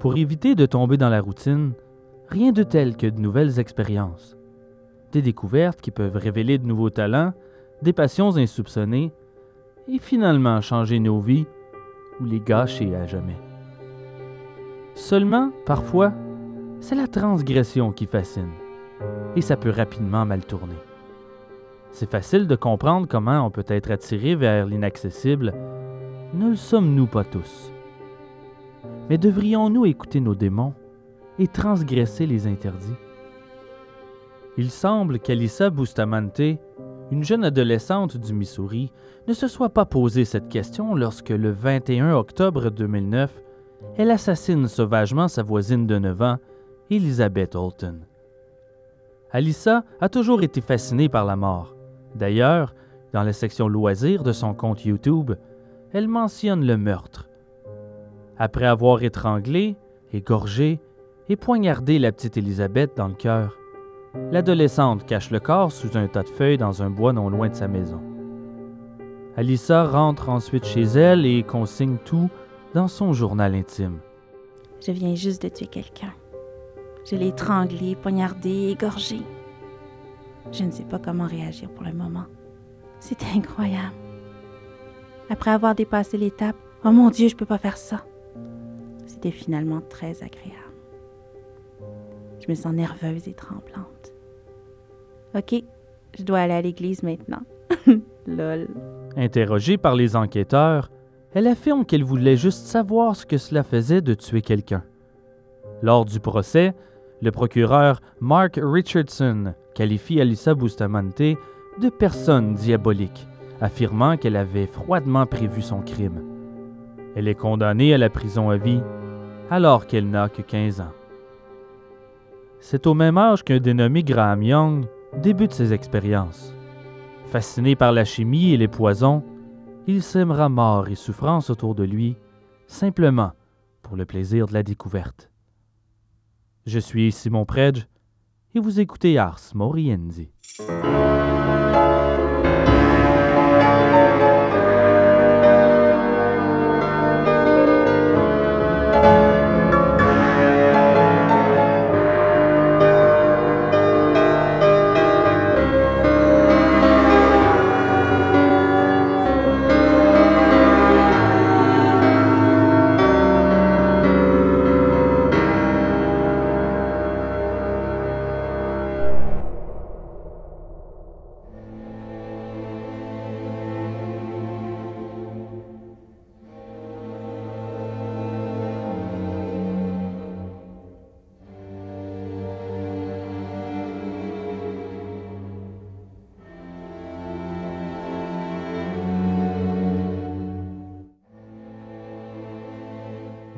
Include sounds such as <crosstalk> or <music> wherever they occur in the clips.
Pour éviter de tomber dans la routine, rien de tel que de nouvelles expériences. Des découvertes qui peuvent révéler de nouveaux talents, des passions insoupçonnées, et finalement changer nos vies ou les gâcher à jamais. Seulement, parfois, c'est la transgression qui fascine, et ça peut rapidement mal tourner. C'est facile de comprendre comment on peut être attiré vers l'inaccessible, ne le sommes-nous pas tous? Mais devrions-nous écouter nos démons et transgresser les interdits? Il semble qu'Alissa Bustamante, une jeune adolescente du Missouri, ne se soit pas posé cette question lorsque, le 21 octobre 2009, elle assassine sauvagement sa voisine de 9 ans, Elizabeth Holton. Alissa a toujours été fascinée par la mort. D'ailleurs, dans la section loisirs de son compte YouTube, elle mentionne le meurtre. Après avoir étranglé, égorgé et poignardé la petite Elisabeth dans le cœur, l'adolescente cache le corps sous un tas de feuilles dans un bois non loin de sa maison. Alissa rentre ensuite chez elle et consigne tout dans son journal intime. Je viens juste de tuer quelqu'un. Je l'ai étranglé, poignardé, égorgé. Je ne sais pas comment réagir pour le moment. C'est incroyable. Après avoir dépassé l'étape, oh mon Dieu, je peux pas faire ça. C'était finalement très agréable. Je me sens nerveuse et tremblante. Ok, je dois aller à l'église maintenant. <laughs> Lol. Interrogée par les enquêteurs, elle affirme qu'elle voulait juste savoir ce que cela faisait de tuer quelqu'un. Lors du procès, le procureur Mark Richardson qualifie Alissa Bustamante de personne diabolique, affirmant qu'elle avait froidement prévu son crime. Elle est condamnée à la prison à vie alors qu'elle n'a que 15 ans. C'est au même âge qu'un dénommé Graham Young débute ses expériences. Fasciné par la chimie et les poisons, il sèmera mort et souffrance autour de lui, simplement pour le plaisir de la découverte. Je suis Simon Predge et vous écoutez Ars Moriendi.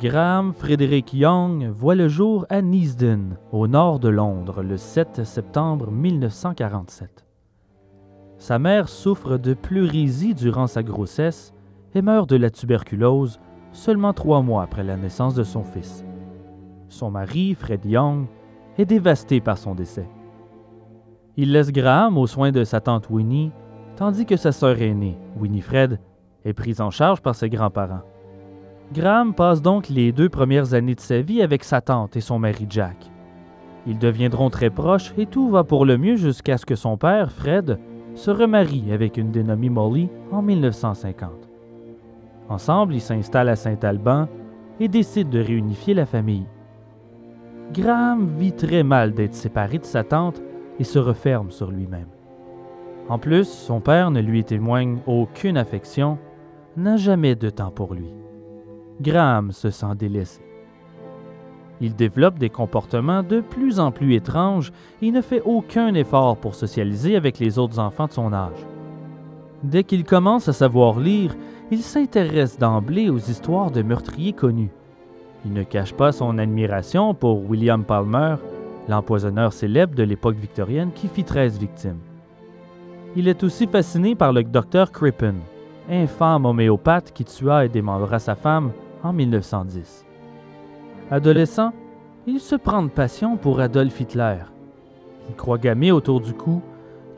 Graham Frederick Young voit le jour à Neasden, au nord de Londres, le 7 septembre 1947. Sa mère souffre de pleurésie durant sa grossesse et meurt de la tuberculose seulement trois mois après la naissance de son fils. Son mari, Fred Young, est dévasté par son décès. Il laisse Graham aux soins de sa tante Winnie, tandis que sa sœur aînée, Winifred, est prise en charge par ses grands-parents. Graham passe donc les deux premières années de sa vie avec sa tante et son mari Jack. Ils deviendront très proches et tout va pour le mieux jusqu'à ce que son père, Fred, se remarie avec une dénommée Molly en 1950. Ensemble, ils s'installent à Saint-Alban et décident de réunifier la famille. Graham vit très mal d'être séparé de sa tante et se referme sur lui-même. En plus, son père ne lui témoigne aucune affection, n'a jamais de temps pour lui. Graham se sent délaissé. Il développe des comportements de plus en plus étranges et ne fait aucun effort pour socialiser avec les autres enfants de son âge. Dès qu'il commence à savoir lire, il s'intéresse d'emblée aux histoires de meurtriers connus. Il ne cache pas son admiration pour William Palmer, l'empoisonneur célèbre de l'époque victorienne qui fit 13 victimes. Il est aussi fasciné par le docteur Crippen, infâme homéopathe qui tua et démembra sa femme en 1910. Adolescent, il se prend de passion pour Adolf Hitler. Il croit gamer autour du cou.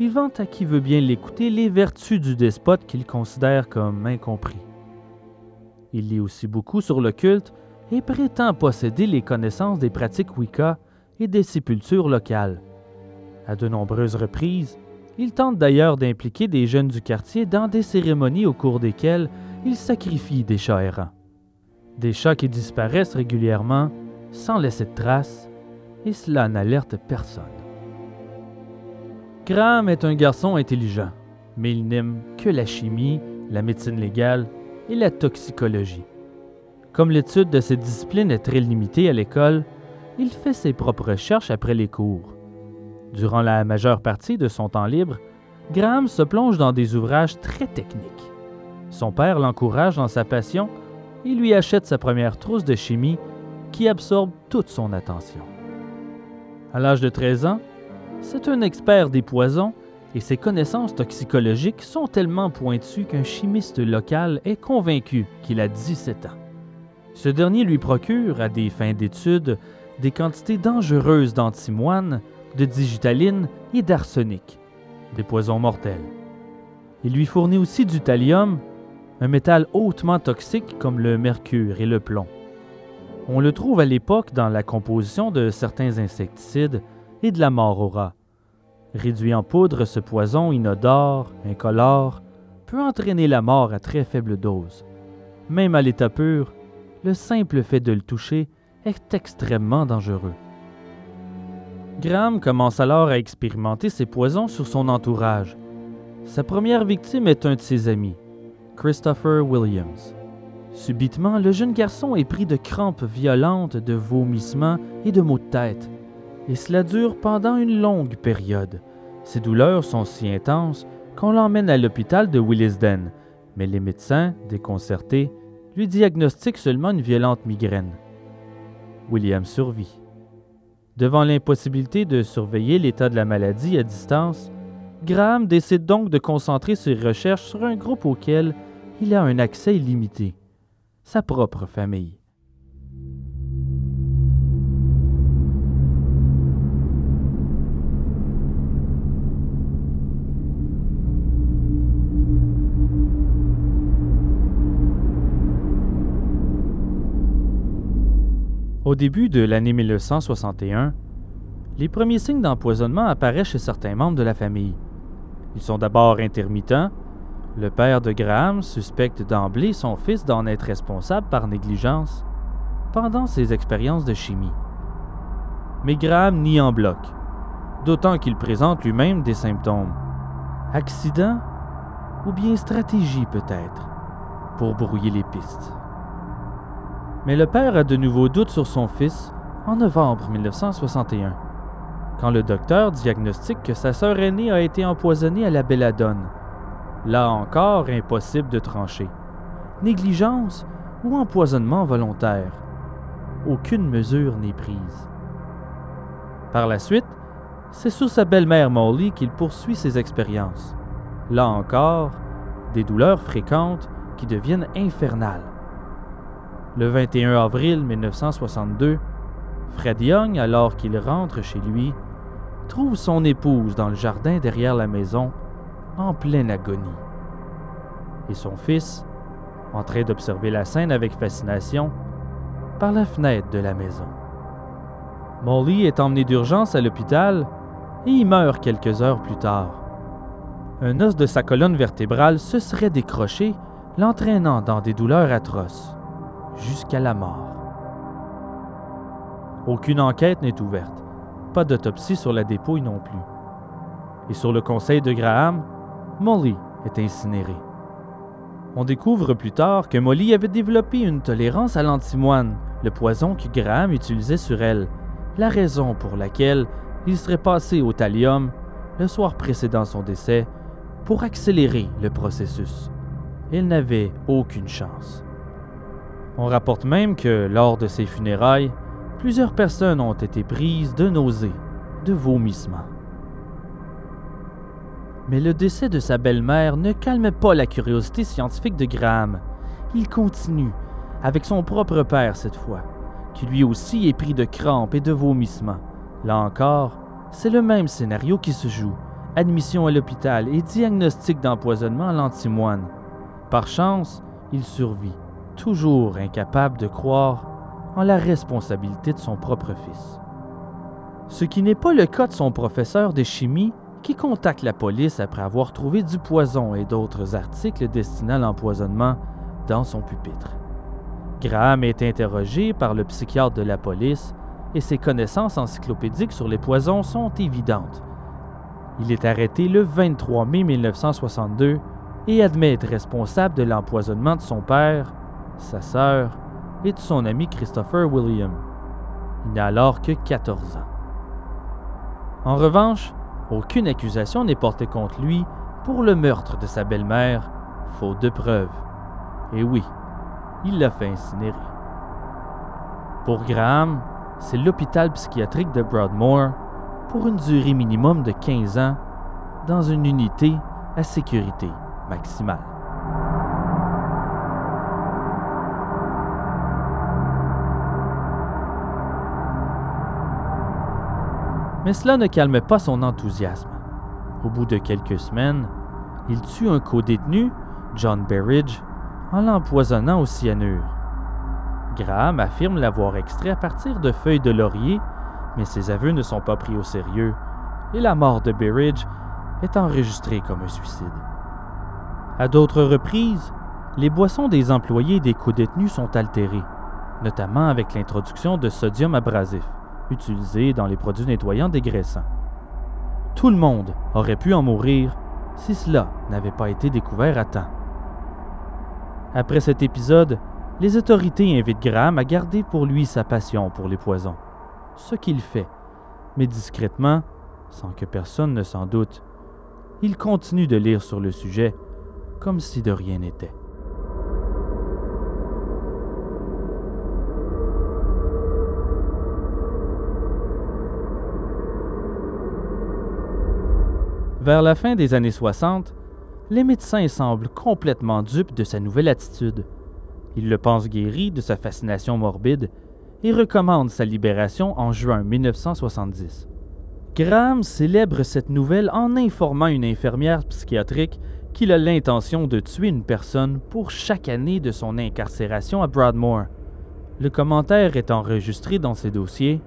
Il vante à qui veut bien l'écouter les vertus du despote qu'il considère comme incompris. Il lit aussi beaucoup sur le culte et prétend posséder les connaissances des pratiques Wicca et des sépultures locales. À de nombreuses reprises, il tente d'ailleurs d'impliquer des jeunes du quartier dans des cérémonies au cours desquelles il sacrifie des chats errants. Des chats qui disparaissent régulièrement sans laisser de traces, et cela n'alerte personne. Graham est un garçon intelligent, mais il n'aime que la chimie, la médecine légale et la toxicologie. Comme l'étude de ces disciplines est très limitée à l'école, il fait ses propres recherches après les cours. Durant la majeure partie de son temps libre, Graham se plonge dans des ouvrages très techniques. Son père l'encourage dans sa passion et lui achète sa première trousse de chimie qui absorbe toute son attention. À l'âge de 13 ans, c'est un expert des poisons et ses connaissances toxicologiques sont tellement pointues qu'un chimiste local est convaincu qu'il a 17 ans. Ce dernier lui procure, à des fins d'études, des quantités dangereuses d'antimoine, de digitaline et d'arsenic, des poisons mortels. Il lui fournit aussi du thallium, un métal hautement toxique comme le mercure et le plomb. On le trouve à l'époque dans la composition de certains insecticides et de la morora. Réduit en poudre, ce poison inodore, incolore, peut entraîner la mort à très faible dose. Même à l'état pur, le simple fait de le toucher est extrêmement dangereux. Graham commence alors à expérimenter ces poisons sur son entourage. Sa première victime est un de ses amis, Christopher Williams. Subitement, le jeune garçon est pris de crampes violentes, de vomissements et de maux de tête et cela dure pendant une longue période. Ses douleurs sont si intenses qu'on l'emmène à l'hôpital de Willisden, mais les médecins, déconcertés, lui diagnostiquent seulement une violente migraine. William survit. Devant l'impossibilité de surveiller l'état de la maladie à distance, Graham décide donc de concentrer ses recherches sur un groupe auquel il a un accès illimité, sa propre famille. Au début de l'année 1961, les premiers signes d'empoisonnement apparaissent chez certains membres de la famille. Ils sont d'abord intermittents. Le père de Graham suspecte d'emblée son fils d'en être responsable par négligence pendant ses expériences de chimie. Mais Graham nie en bloc, d'autant qu'il présente lui-même des symptômes. Accident ou bien stratégie peut-être, pour brouiller les pistes. Mais le père a de nouveaux doutes sur son fils en novembre 1961, quand le docteur diagnostique que sa sœur aînée a été empoisonnée à la belladone. Là encore, impossible de trancher. Négligence ou empoisonnement volontaire. Aucune mesure n'est prise. Par la suite, c'est sur sa belle-mère Molly qu'il poursuit ses expériences. Là encore, des douleurs fréquentes qui deviennent infernales. Le 21 avril 1962, Fred Young, alors qu'il rentre chez lui, trouve son épouse dans le jardin derrière la maison, en pleine agonie. Et son fils, en train d'observer la scène avec fascination, par la fenêtre de la maison. Molly est emmené d'urgence à l'hôpital et y meurt quelques heures plus tard. Un os de sa colonne vertébrale se serait décroché, l'entraînant dans des douleurs atroces jusqu'à la mort. Aucune enquête n'est ouverte, pas d'autopsie sur la dépouille non plus. Et sur le conseil de Graham, Molly est incinérée. On découvre plus tard que Molly avait développé une tolérance à l'antimoine, le poison que Graham utilisait sur elle, la raison pour laquelle il serait passé au thallium le soir précédant son décès pour accélérer le processus. Il n'avait aucune chance. On rapporte même que, lors de ses funérailles, plusieurs personnes ont été prises de nausées, de vomissements. Mais le décès de sa belle-mère ne calme pas la curiosité scientifique de Graham. Il continue, avec son propre père cette fois, qui lui aussi est pris de crampes et de vomissements. Là encore, c'est le même scénario qui se joue. Admission à l'hôpital et diagnostic d'empoisonnement à l'antimoine. Par chance, il survit toujours incapable de croire en la responsabilité de son propre fils. Ce qui n'est pas le cas de son professeur de chimie qui contacte la police après avoir trouvé du poison et d'autres articles destinés à l'empoisonnement dans son pupitre. Graham est interrogé par le psychiatre de la police et ses connaissances encyclopédiques sur les poisons sont évidentes. Il est arrêté le 23 mai 1962 et admet être responsable de l'empoisonnement de son père, sa sœur et de son ami Christopher William. Il n'a alors que 14 ans. En revanche, aucune accusation n'est portée contre lui pour le meurtre de sa belle-mère, faute de preuves. Et oui, il l'a fait incinérer. Pour Graham, c'est l'hôpital psychiatrique de Broadmoor pour une durée minimum de 15 ans dans une unité à sécurité maximale. Mais cela ne calme pas son enthousiasme. Au bout de quelques semaines, il tue un co-détenu, John Berridge, en l'empoisonnant au cyanure. Graham affirme l'avoir extrait à partir de feuilles de laurier, mais ses aveux ne sont pas pris au sérieux et la mort de Berridge est enregistrée comme un suicide. À d'autres reprises, les boissons des employés des co-détenus sont altérées, notamment avec l'introduction de sodium abrasif, utilisé dans les produits nettoyants dégraissants. Tout le monde aurait pu en mourir si cela n'avait pas été découvert à temps. Après cet épisode, les autorités invitent Graham à garder pour lui sa passion pour les poisons, ce qu'il fait, mais discrètement, sans que personne ne s'en doute. Il continue de lire sur le sujet comme si de rien n'était. Vers la fin des années 60, les médecins semblent complètement dupes de sa nouvelle attitude. Ils le pensent guéri de sa fascination morbide et recommandent sa libération en juin 1970. Graham célèbre cette nouvelle en informant une infirmière psychiatrique qu'il a l'intention de tuer une personne pour chaque année de son incarcération à Broadmoor. Le commentaire est enregistré dans ses dossiers,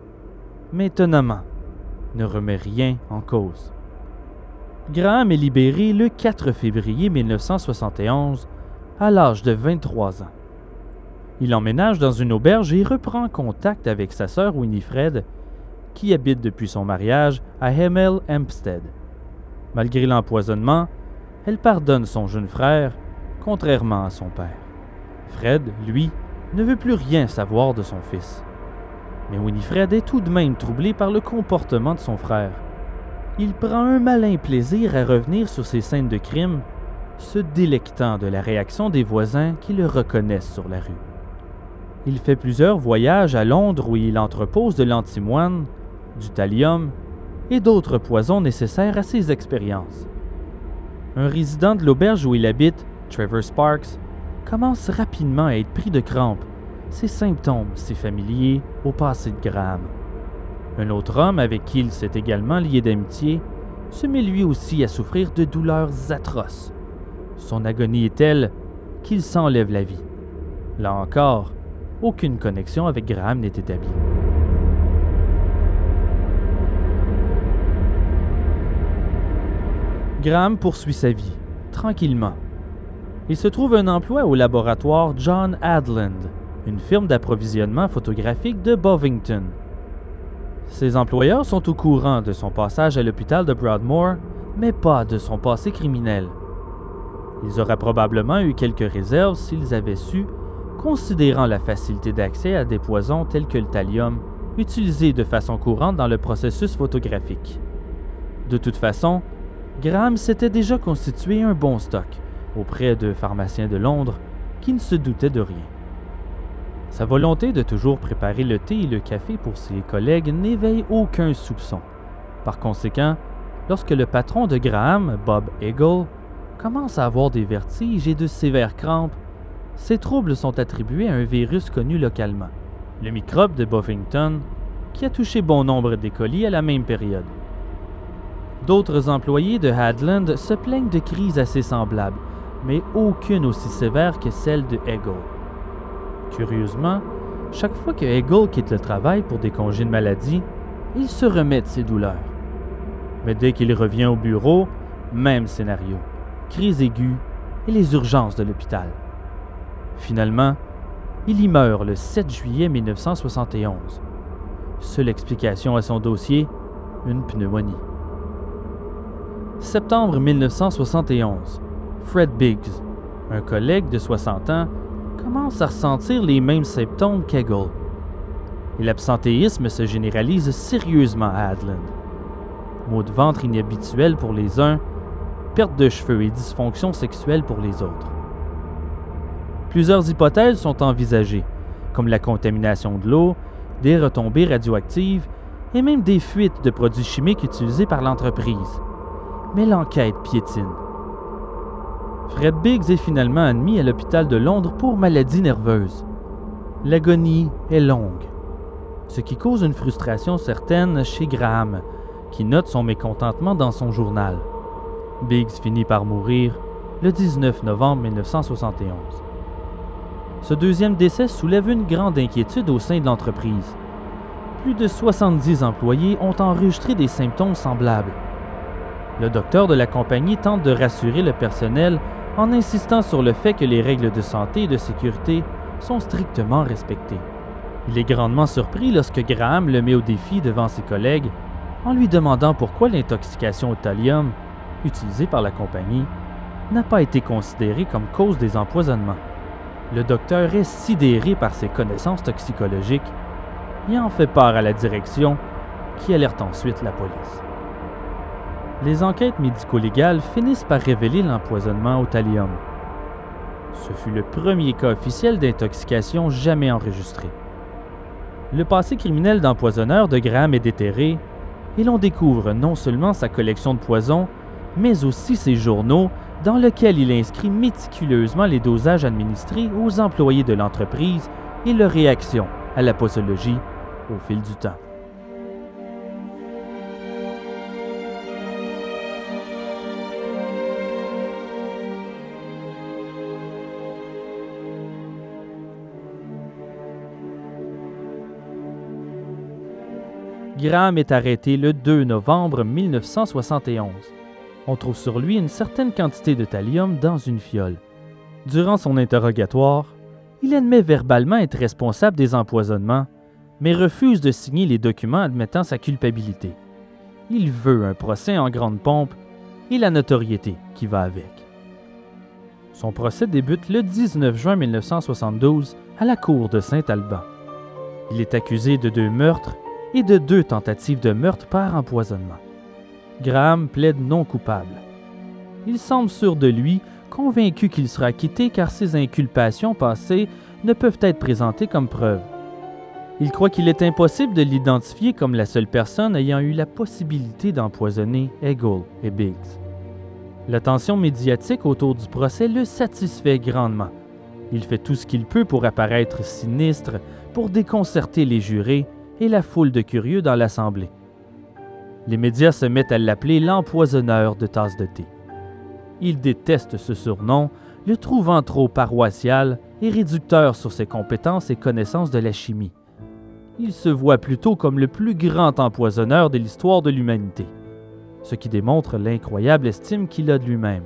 mais étonnamment, ne remet rien en cause. Graham est libéré le 4 février 1971 à l'âge de 23 ans. Il emménage dans une auberge et reprend contact avec sa sœur Winifred, qui habite depuis son mariage à Hemel Hempstead. Malgré l'empoisonnement, elle pardonne son jeune frère, contrairement à son père. Fred, lui, ne veut plus rien savoir de son fils. Mais Winifred est tout de même troublée par le comportement de son frère il prend un malin plaisir à revenir sur ces scènes de crime, se délectant de la réaction des voisins qui le reconnaissent sur la rue. Il fait plusieurs voyages à Londres où il entrepose de l'antimoine, du thallium et d'autres poisons nécessaires à ses expériences. Un résident de l'auberge où il habite, Trevor Sparks, commence rapidement à être pris de crampes, ses symptômes si familiers au passé de Graham. Un autre homme avec qui il s'est également lié d'amitié se met lui aussi à souffrir de douleurs atroces. Son agonie est telle qu'il s'enlève la vie. Là encore, aucune connexion avec Graham n'est établie. Graham poursuit sa vie, tranquillement. Il se trouve un emploi au laboratoire John Adland, une firme d'approvisionnement photographique de Bovington, ses employeurs sont au courant de son passage à l'hôpital de Broadmoor, mais pas de son passé criminel. Ils auraient probablement eu quelques réserves s'ils avaient su, considérant la facilité d'accès à des poisons tels que le thallium, utilisés de façon courante dans le processus photographique. De toute façon, Graham s'était déjà constitué un bon stock auprès de pharmaciens de Londres qui ne se doutaient de rien. Sa volonté de toujours préparer le thé et le café pour ses collègues n'éveille aucun soupçon. Par conséquent, lorsque le patron de Graham, Bob Eagle, commence à avoir des vertiges et de sévères crampes, ces troubles sont attribués à un virus connu localement, le microbe de Buffington, qui a touché bon nombre d'écoliers à la même période. D'autres employés de Hadland se plaignent de crises assez semblables, mais aucune aussi sévère que celle de Eagle. Curieusement, Chaque fois que Hegel quitte le travail pour des congés de maladie, il se remet de ses douleurs. Mais dès qu'il revient au bureau, même scénario. Crise aiguë et les urgences de l'hôpital. Finalement, il y meurt le 7 juillet 1971. Seule explication à son dossier, une pneumonie. Septembre 1971. Fred Biggs, un collègue de 60 ans, à ressentir les mêmes symptômes qu'Eggle. Et l'absentéisme se généralise sérieusement à Adland. Maux de ventre inhabituels pour les uns, perte de cheveux et dysfonction sexuelle pour les autres. Plusieurs hypothèses sont envisagées, comme la contamination de l'eau, des retombées radioactives et même des fuites de produits chimiques utilisés par l'entreprise. Mais l'enquête piétine. Fred Biggs est finalement admis à l'hôpital de Londres pour maladie nerveuse. L'agonie est longue, ce qui cause une frustration certaine chez Graham, qui note son mécontentement dans son journal. Biggs finit par mourir le 19 novembre 1971. Ce deuxième décès soulève une grande inquiétude au sein de l'entreprise. Plus de 70 employés ont enregistré des symptômes semblables. Le docteur de la compagnie tente de rassurer le personnel en insistant sur le fait que les règles de santé et de sécurité sont strictement respectées. Il est grandement surpris lorsque Graham le met au défi devant ses collègues en lui demandant pourquoi l'intoxication au thallium, utilisée par la compagnie, n'a pas été considérée comme cause des empoisonnements. Le docteur est sidéré par ses connaissances toxicologiques et en fait part à la direction qui alerte ensuite la police les enquêtes médico-légales finissent par révéler l'empoisonnement au thallium. Ce fut le premier cas officiel d'intoxication jamais enregistré. Le passé criminel d'empoisonneur de Graham est déterré et l'on découvre non seulement sa collection de poisons, mais aussi ses journaux dans lesquels il inscrit méticuleusement les dosages administrés aux employés de l'entreprise et leurs réactions à la posologie au fil du temps. Graham est arrêté le 2 novembre 1971. On trouve sur lui une certaine quantité de thallium dans une fiole. Durant son interrogatoire, il admet verbalement être responsable des empoisonnements, mais refuse de signer les documents admettant sa culpabilité. Il veut un procès en grande pompe et la notoriété qui va avec. Son procès débute le 19 juin 1972 à la cour de Saint-Alban. Il est accusé de deux meurtres et de deux tentatives de meurtre par empoisonnement. Graham plaide non coupable. Il semble sûr de lui, convaincu qu'il sera acquitté car ses inculpations passées ne peuvent être présentées comme preuve. Il croit qu'il est impossible de l'identifier comme la seule personne ayant eu la possibilité d'empoisonner Hegel et Biggs. L'attention médiatique autour du procès le satisfait grandement. Il fait tout ce qu'il peut pour apparaître sinistre, pour déconcerter les jurés et la foule de curieux dans l'Assemblée. Les médias se mettent à l'appeler l'empoisonneur de tasses de thé. Il déteste ce surnom, le trouvant trop paroissial et réducteur sur ses compétences et connaissances de la chimie. Il se voit plutôt comme le plus grand empoisonneur de l'histoire de l'humanité, ce qui démontre l'incroyable estime qu'il a de lui-même.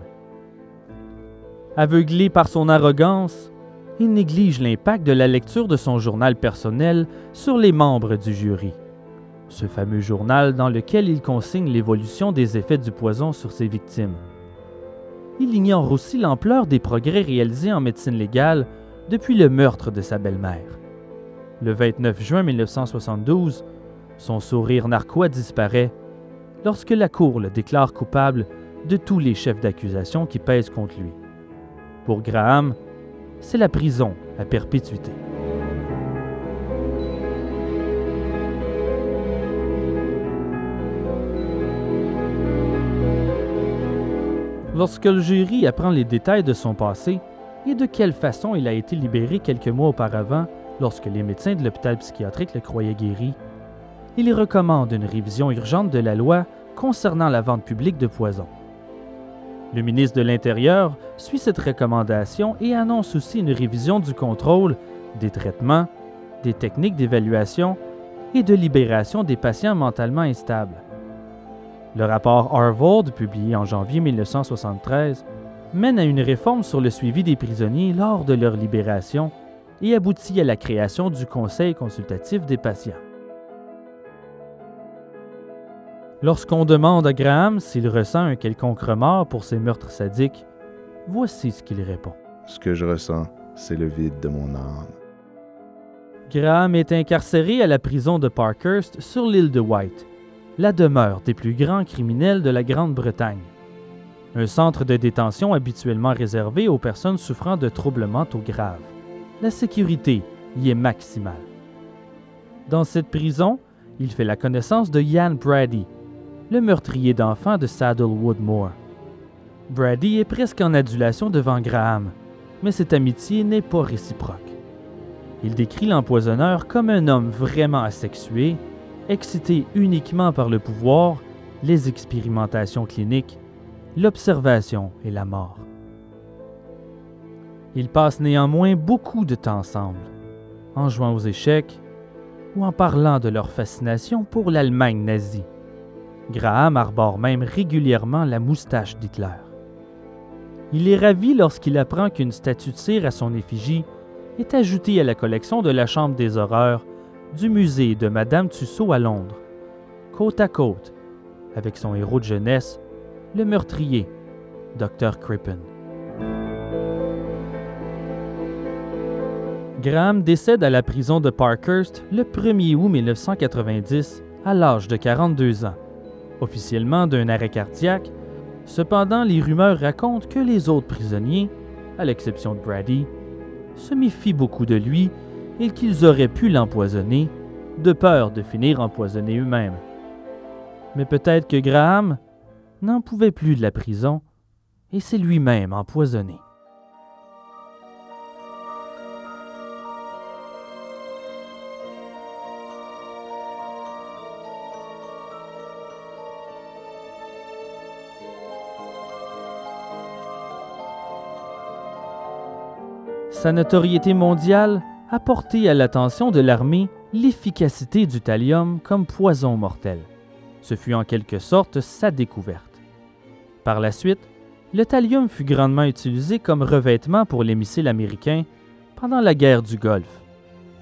Aveuglé par son arrogance, il néglige l'impact de la lecture de son journal personnel sur les membres du jury. Ce fameux journal dans lequel il consigne l'évolution des effets du poison sur ses victimes. Il ignore aussi l'ampleur des progrès réalisés en médecine légale depuis le meurtre de sa belle-mère. Le 29 juin 1972, son sourire narquois disparaît lorsque la Cour le déclare coupable de tous les chefs d'accusation qui pèsent contre lui. Pour Graham, c'est la prison à perpétuité. Lorsque le jury apprend les détails de son passé et de quelle façon il a été libéré quelques mois auparavant lorsque les médecins de l'hôpital psychiatrique le croyaient guéri, il recommande une révision urgente de la loi concernant la vente publique de poison. Le ministre de l'Intérieur suit cette recommandation et annonce aussi une révision du contrôle, des traitements des techniques d'évaluation et de libération des patients mentalement instables. Le rapport Harvard, publié en janvier 1973, mène à une réforme sur le suivi des prisonniers lors de leur libération et aboutit à la création du Conseil consultatif des patients. Lorsqu'on demande à Graham s'il ressent un quelconque remords pour ses meurtres sadiques, voici ce qu'il répond. Ce que je ressens, c'est le vide de mon âme. Graham est incarcéré à la prison de Parkhurst sur l'île de White, la demeure des plus grands criminels de la Grande-Bretagne. Un centre de détention habituellement réservé aux personnes souffrant de troubles mentaux graves. La sécurité y est maximale. Dans cette prison, il fait la connaissance de Ian Brady, le meurtrier d'enfants de Saddlewood Moor. Brady est presque en adulation devant Graham, mais cette amitié n'est pas réciproque. Il décrit l'empoisonneur comme un homme vraiment asexué, excité uniquement par le pouvoir, les expérimentations cliniques, l'observation et la mort. Ils passent néanmoins beaucoup de temps ensemble, en jouant aux échecs ou en parlant de leur fascination pour l'Allemagne nazie. Graham arbore même régulièrement la moustache d'Hitler. Il est ravi lorsqu'il apprend qu'une statue de cire à son effigie est ajoutée à la collection de la Chambre des horreurs du musée de Madame Tussaud à Londres, côte à côte avec son héros de jeunesse, le meurtrier, Dr. Crippen. Graham décède à la prison de Parkhurst le 1er août 1990 à l'âge de 42 ans, officiellement d'un arrêt cardiaque. Cependant, les rumeurs racontent que les autres prisonniers, à l'exception de Brady, se méfient beaucoup de lui et qu'ils auraient pu l'empoisonner, de peur de finir empoisonnés eux-mêmes. Mais peut-être que Graham n'en pouvait plus de la prison et s'est lui-même empoisonné. Sa notoriété mondiale a porté à l'attention de l'armée l'efficacité du thallium comme poison mortel. Ce fut en quelque sorte sa découverte. Par la suite, le thallium fut grandement utilisé comme revêtement pour les missiles américains pendant la guerre du Golfe,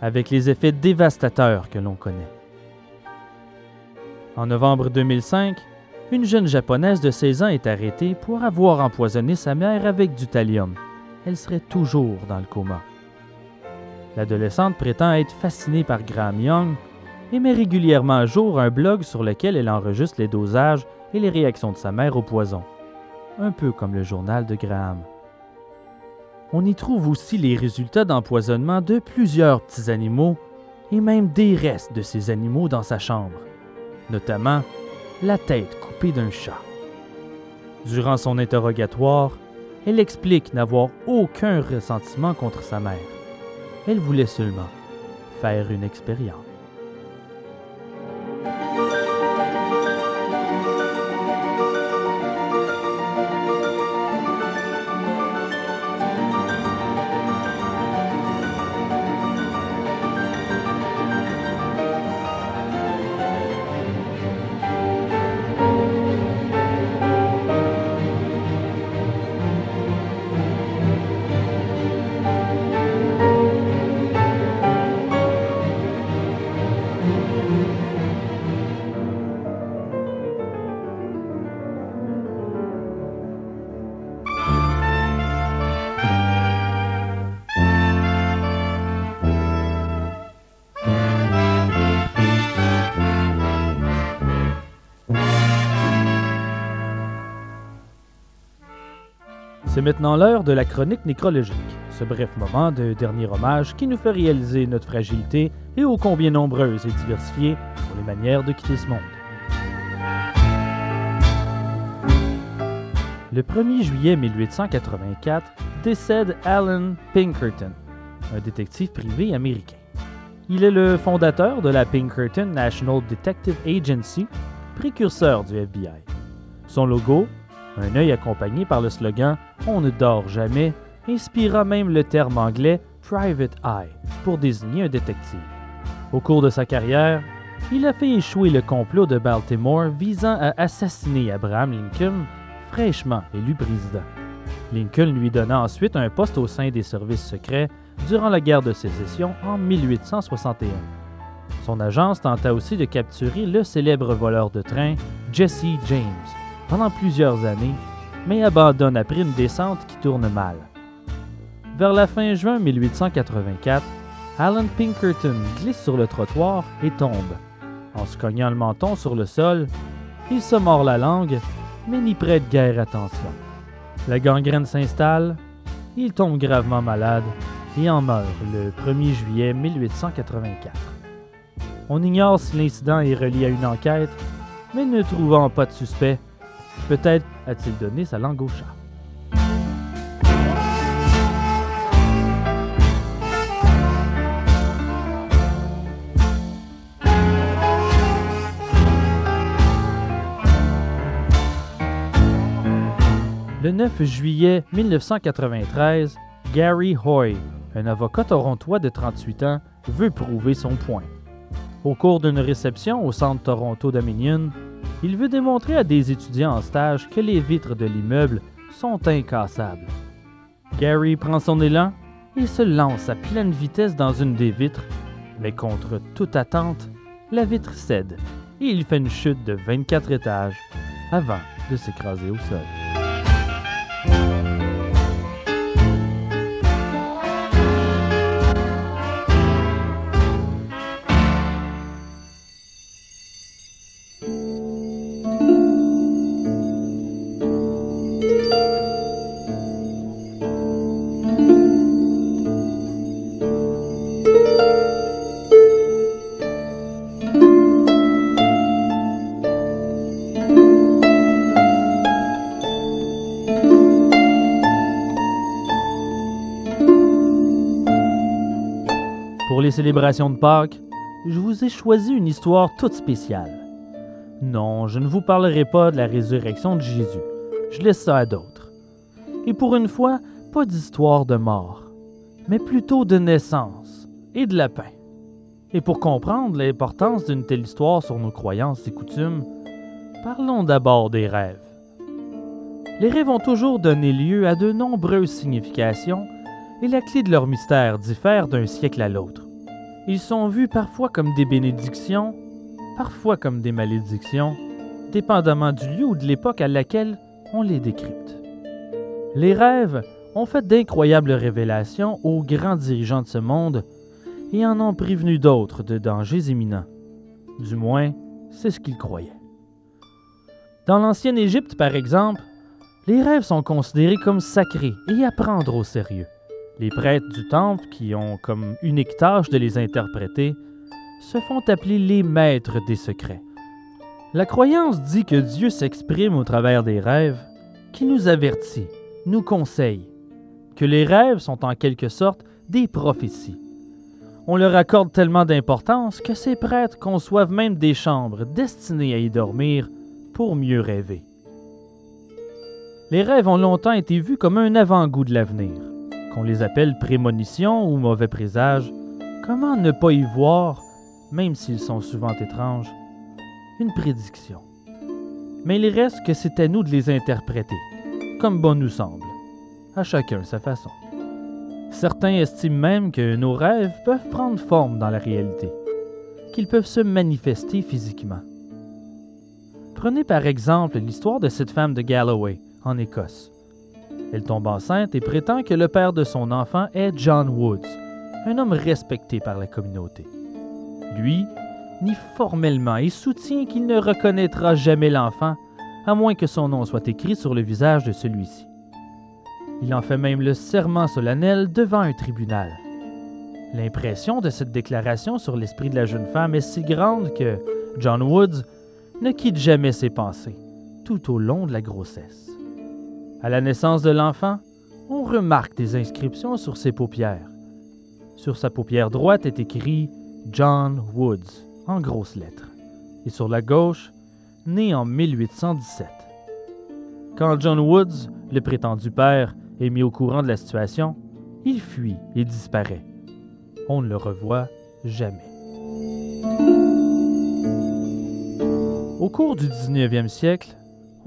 avec les effets dévastateurs que l'on connaît. En novembre 2005, une jeune japonaise de 16 ans est arrêtée pour avoir empoisonné sa mère avec du thallium. Elle serait toujours dans le coma. L'adolescente prétend être fascinée par Graham Young et met régulièrement à jour un blog sur lequel elle enregistre les dosages et les réactions de sa mère au poison, un peu comme le journal de Graham. On y trouve aussi les résultats d'empoisonnement de plusieurs petits animaux et même des restes de ces animaux dans sa chambre, notamment la tête coupée d'un chat. Durant son interrogatoire, elle explique n'avoir aucun ressentiment contre sa mère. Elle voulait seulement faire une expérience. Maintenant l'heure de la chronique nécrologique, ce bref moment de dernier hommage qui nous fait réaliser notre fragilité et ô combien nombreuse et diversifiée sont les manières de quitter ce monde. Le 1er juillet 1884 décède Alan Pinkerton, un détective privé américain. Il est le fondateur de la Pinkerton National Detective Agency, précurseur du FBI. Son logo, un œil accompagné par le slogan On ne dort jamais, inspira même le terme anglais Private Eye pour désigner un détective. Au cours de sa carrière, il a fait échouer le complot de Baltimore visant à assassiner Abraham Lincoln, fraîchement élu président. Lincoln lui donna ensuite un poste au sein des services secrets durant la guerre de sécession en 1861. Son agence tenta aussi de capturer le célèbre voleur de train Jesse James pendant plusieurs années, mais abandonne après une descente qui tourne mal. Vers la fin juin 1884, Alan Pinkerton glisse sur le trottoir et tombe. En se cognant le menton sur le sol, il se mord la langue, mais n'y prête guère attention. La gangrène s'installe, il tombe gravement malade et en meurt le 1er juillet 1884. On ignore si l'incident est relié à une enquête, mais ne trouvant pas de suspect, peut-être a-t-il donné sa langue au chat. Le 9 juillet 1993, Gary Hoy, un avocat torontois de 38 ans, veut prouver son point. Au cours d'une réception au Centre Toronto Dominion, il veut démontrer à des étudiants en stage que les vitres de l'immeuble sont incassables. Gary prend son élan et se lance à pleine vitesse dans une des vitres, mais contre toute attente, la vitre cède et il fait une chute de 24 étages avant de s'écraser au sol. Pour les célébrations de Pâques, je vous ai choisi une histoire toute spéciale. Non, je ne vous parlerai pas de la résurrection de Jésus. Je laisse ça à d'autres. Et pour une fois, pas d'histoire de mort, mais plutôt de naissance et de lapin. Et pour comprendre l'importance d'une telle histoire sur nos croyances et coutumes, parlons d'abord des rêves. Les rêves ont toujours donné lieu à de nombreuses significations et la clé de leur mystère diffère d'un siècle à l'autre. Ils sont vus parfois comme des bénédictions, parfois comme des malédictions, dépendamment du lieu ou de l'époque à laquelle on les décrypte. Les rêves ont fait d'incroyables révélations aux grands dirigeants de ce monde et en ont prévenu d'autres de dangers imminents. Du moins, c'est ce qu'ils croyaient. Dans l'ancienne Égypte, par exemple, les rêves sont considérés comme sacrés et à prendre au sérieux. Les prêtres du temple, qui ont comme unique tâche de les interpréter, se font appeler les maîtres des secrets. La croyance dit que Dieu s'exprime au travers des rêves, qui nous avertit, nous conseille, que les rêves sont en quelque sorte des prophéties. On leur accorde tellement d'importance que ces prêtres conçoivent même des chambres destinées à y dormir pour mieux rêver. Les rêves ont longtemps été vus comme un avant-goût de l'avenir. Qu'on les appelle prémonitions ou mauvais présages, comment ne pas y voir, même s'ils sont souvent étranges, une prédiction? Mais il reste que c'est à nous de les interpréter, comme bon nous semble, à chacun sa façon. Certains estiment même que nos rêves peuvent prendre forme dans la réalité, qu'ils peuvent se manifester physiquement. Prenez par exemple l'histoire de cette femme de Galloway, en Écosse. Elle tombe enceinte et prétend que le père de son enfant est John Woods, un homme respecté par la communauté. Lui nie formellement et soutient qu'il ne reconnaîtra jamais l'enfant, à moins que son nom soit écrit sur le visage de celui-ci. Il en fait même le serment solennel devant un tribunal. L'impression de cette déclaration sur l'esprit de la jeune femme est si grande que John Woods ne quitte jamais ses pensées tout au long de la grossesse. À la naissance de l'enfant, on remarque des inscriptions sur ses paupières. Sur sa paupière droite est écrit John Woods en grosses lettres, et sur la gauche, né en 1817. Quand John Woods, le prétendu père, est mis au courant de la situation, il fuit et disparaît. On ne le revoit jamais. Au cours du 19e siècle,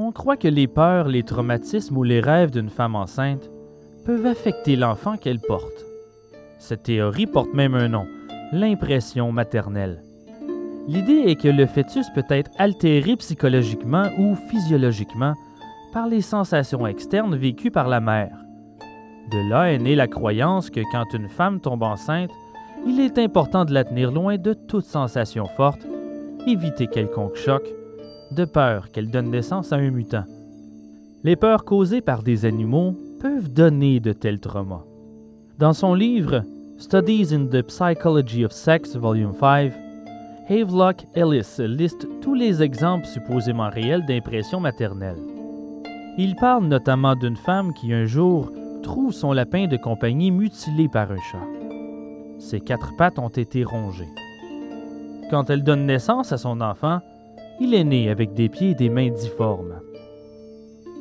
on croit que les peurs, les traumatismes ou les rêves d'une femme enceinte peuvent affecter l'enfant qu'elle porte. Cette théorie porte même un nom, l'impression maternelle. L'idée est que le fœtus peut être altéré psychologiquement ou physiologiquement par les sensations externes vécues par la mère. De là est née la croyance que quand une femme tombe enceinte, il est important de la tenir loin de toute sensation forte, éviter quelconque choc, de peur qu'elle donne naissance à un mutant. Les peurs causées par des animaux peuvent donner de tels traumas. Dans son livre Studies in the Psychology of Sex, Volume 5, Havelock Ellis liste tous les exemples supposément réels d'impression maternelle. Il parle notamment d'une femme qui un jour trouve son lapin de compagnie mutilé par un chat. Ses quatre pattes ont été rongées. Quand elle donne naissance à son enfant, il est né avec des pieds et des mains difformes.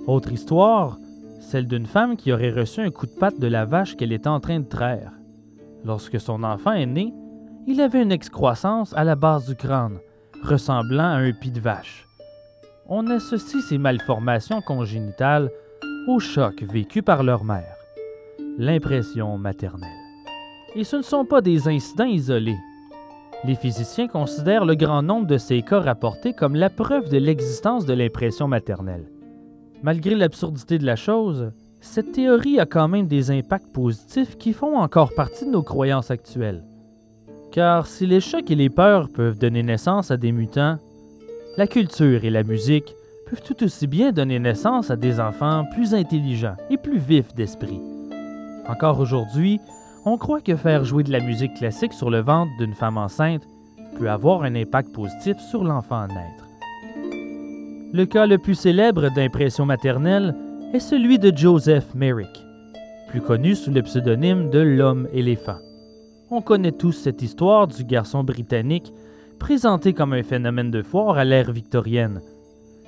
Autre histoire, celle d'une femme qui aurait reçu un coup de patte de la vache qu'elle était en train de traire. Lorsque son enfant est né, il avait une excroissance à la base du crâne, ressemblant à un pied de vache. On associe ces malformations congénitales au choc vécu par leur mère, l'impression maternelle. Et ce ne sont pas des incidents isolés. Les physiciens considèrent le grand nombre de ces cas rapportés comme la preuve de l'existence de l'impression maternelle. Malgré l'absurdité de la chose, cette théorie a quand même des impacts positifs qui font encore partie de nos croyances actuelles. Car si les chocs et les peurs peuvent donner naissance à des mutants, la culture et la musique peuvent tout aussi bien donner naissance à des enfants plus intelligents et plus vifs d'esprit. Encore aujourd'hui, on croit que faire jouer de la musique classique sur le ventre d'une femme enceinte peut avoir un impact positif sur l'enfant à naître. Le cas le plus célèbre d'impression maternelle est celui de Joseph Merrick, plus connu sous le pseudonyme de l'homme éléphant. On connaît tous cette histoire du garçon britannique présenté comme un phénomène de foire à l'ère victorienne.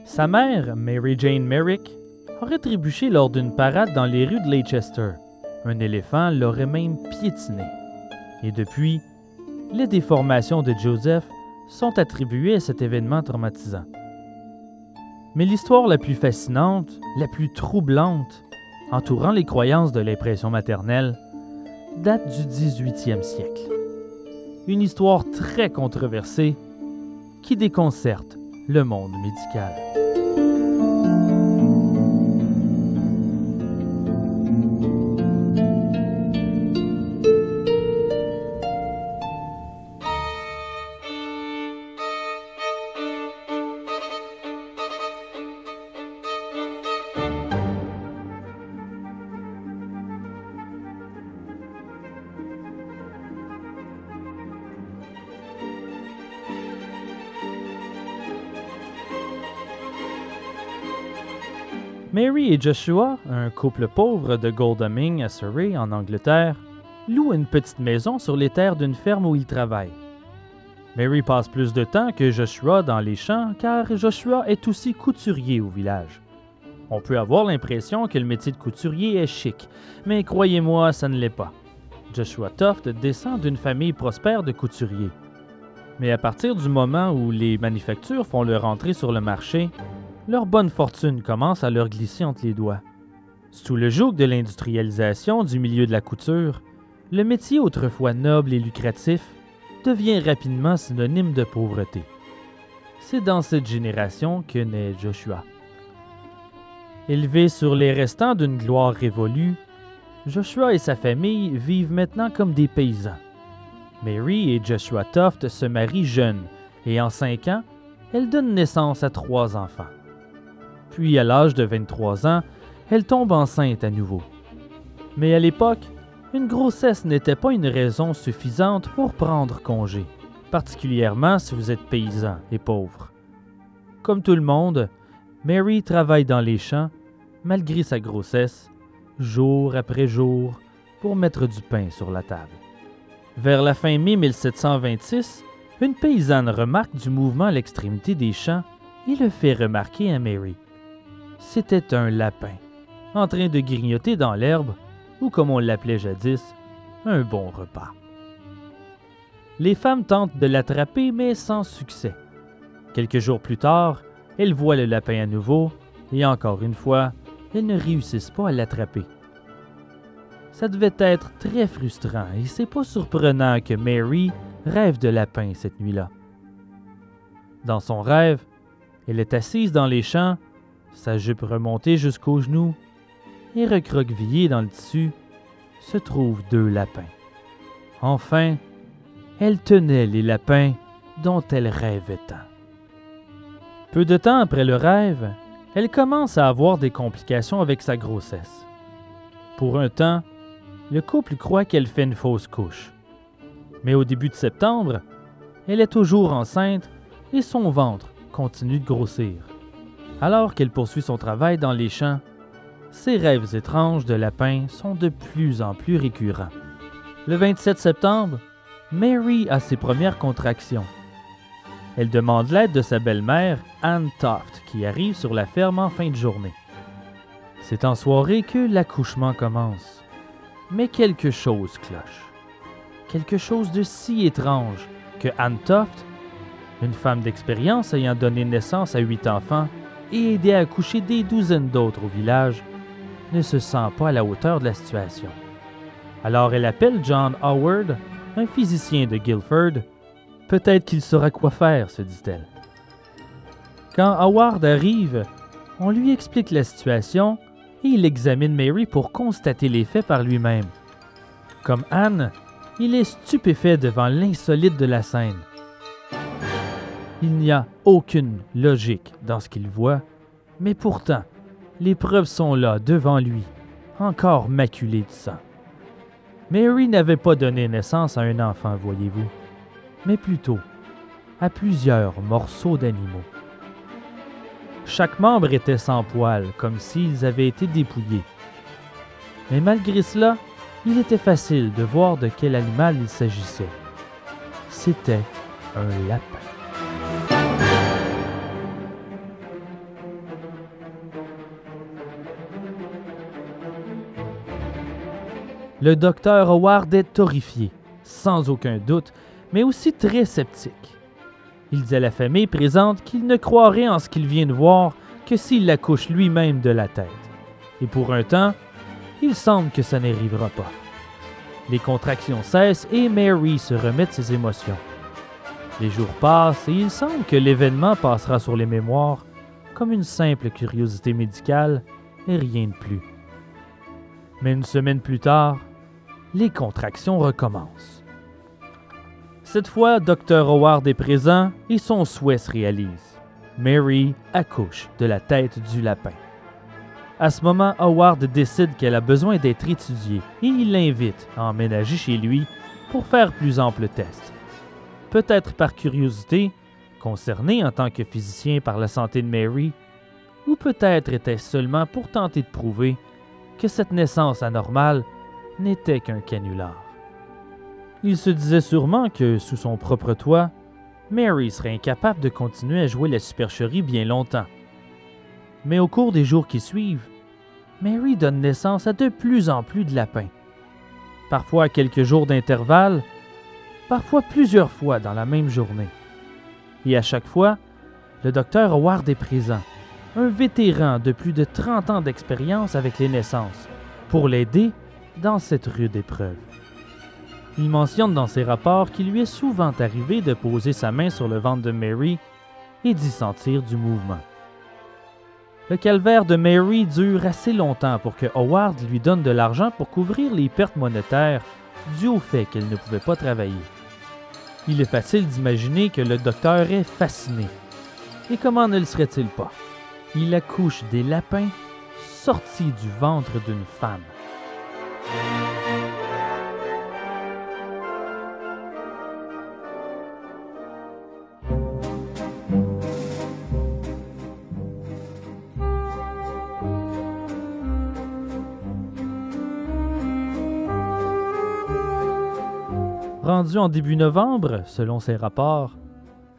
Sa mère, Mary Jane Merrick, aurait trébuché lors d'une parade dans les rues de Leicester. Un éléphant l'aurait même piétiné. Et depuis, les déformations de Joseph sont attribuées à cet événement traumatisant. Mais l'histoire la plus fascinante, la plus troublante, entourant les croyances de l'impression maternelle, date du 18e siècle. Une histoire très controversée qui déconcerte le monde médical. Mary et Joshua, un couple pauvre de Godalming à Surrey, en Angleterre, louent une petite maison sur les terres d'une ferme où ils travaillent. Mary passe plus de temps que Joshua dans les champs car Joshua est aussi couturier au village. On peut avoir l'impression que le métier de couturier est chic, mais croyez-moi, ça ne l'est pas. Joshua Toft descend d'une famille prospère de couturiers. Mais à partir du moment où les manufactures font leur entrée sur le marché, leur bonne fortune commence à leur glisser entre les doigts. Sous le joug de l'industrialisation du milieu de la couture, le métier autrefois noble et lucratif devient rapidement synonyme de pauvreté. C'est dans cette génération que naît Joshua. Élevé sur les restants d'une gloire révolue, Joshua et sa famille vivent maintenant comme des paysans. Mary et Joshua Toft se marient jeunes et en cinq ans, elle donne naissance à trois enfants. Puis, à l'âge de 23 ans, elle tombe enceinte à nouveau. Mais à l'époque, une grossesse n'était pas une raison suffisante pour prendre congé, particulièrement si vous êtes paysan et pauvre. Comme tout le monde, Mary travaille dans les champs, malgré sa grossesse, jour après jour, pour mettre du pain sur la table. Vers la fin mai 1726, une paysanne remarque du mouvement à l'extrémité des champs et le fait remarquer à Mary c'était un lapin, en train de grignoter dans l'herbe ou comme on l'appelait jadis, un bon repas. Les femmes tentent de l'attraper, mais sans succès. Quelques jours plus tard, elles voient le lapin à nouveau, et encore une fois, elles ne réussissent pas à l'attraper. Ça devait être très frustrant, et c'est pas surprenant que Mary rêve de lapin cette nuit-là. Dans son rêve, elle est assise dans les champs, sa jupe remontée jusqu'aux genoux, et recroquevillée dans le tissu se trouvent deux lapins. Enfin, elle tenait les lapins dont elle rêvait tant. Peu de temps après le rêve, elle commence à avoir des complications avec sa grossesse. Pour un temps, le couple croit qu'elle fait une fausse couche. Mais au début de septembre, elle est toujours enceinte et son ventre continue de grossir. Alors qu'elle poursuit son travail dans les champs, ses rêves étranges de lapin sont de plus en plus récurrents. Le 27 septembre, Mary a ses premières contractions. Elle demande l'aide de sa belle-mère, Anne Toft, qui arrive sur la ferme en fin de journée. C'est en soirée que l'accouchement commence. Mais quelque chose cloche. Quelque chose de si étrange que Anne Toft, une femme d'expérience ayant donné naissance à huit enfants et aidé à accoucher des douzaines d'autres au village, ne se sent pas à la hauteur de la situation. Alors elle appelle John Howard, un physicien de Guilford. Peut-être qu'il saura quoi faire, se dit-elle. Quand Howard arrive, on lui explique la situation et il examine Mary pour constater les faits par lui-même. Comme Anne, il est stupéfait devant l'insolite de la scène. Il n'y a aucune logique dans ce qu'il voit, mais pourtant, les preuves sont là devant lui, encore maculées de sang. Mary n'avait pas donné naissance à un enfant, voyez-vous, mais plutôt à plusieurs morceaux d'animaux. Chaque membre était sans poils, comme s'ils avaient été dépouillés. Mais malgré cela, il était facile de voir de quel animal il s'agissait. C'était un lapin. Le docteur Howard est horrifié, sans aucun doute, mais aussi très sceptique. Il dit à la famille présente qu'il ne croirait en ce qu'il vient de voir que s'il l'accouche lui-même de la tête. Et pour un temps, il semble que ça n'arrivera pas. Les contractions cessent et Mary se remet de ses émotions. Les jours passent et il semble que l'événement passera sur les mémoires comme une simple curiosité médicale et rien de plus. Mais une semaine plus tard, les contractions recommencent. Cette fois, Dr. Howard est présent et son souhait se réalise. Mary accouche de la tête du lapin. À ce moment, Howard décide qu'elle a besoin d'être étudiée et il l'invite à emménager chez lui pour faire plus ample test. Peut-être par curiosité, concerné en tant que physicien par la santé de Mary, ou peut-être était-ce seulement pour tenter de prouver que cette naissance anormale n'était qu'un canular. Il se disait sûrement que, sous son propre toit, Mary serait incapable de continuer à jouer la supercherie bien longtemps. Mais au cours des jours qui suivent, Mary donne naissance à de plus en plus de lapins. Parfois à quelques jours d'intervalle, parfois plusieurs fois dans la même journée. Et à chaque fois, le docteur Howard est présent, un vétéran de plus de 30 ans d'expérience avec les naissances, pour l'aider dans cette rude épreuve. Il mentionne dans ses rapports qu'il lui est souvent arrivé de poser sa main sur le ventre de Mary et d'y sentir du mouvement. Le calvaire de Mary dure assez longtemps pour que Howard lui donne de l'argent pour couvrir les pertes monétaires dues au fait qu'elle ne pouvait pas travailler. Il est facile d'imaginer que le docteur est fasciné. Et comment ne le serait-il pas? Il accouche des lapins sortis du ventre d'une femme. Rendu en début novembre, selon ses rapports,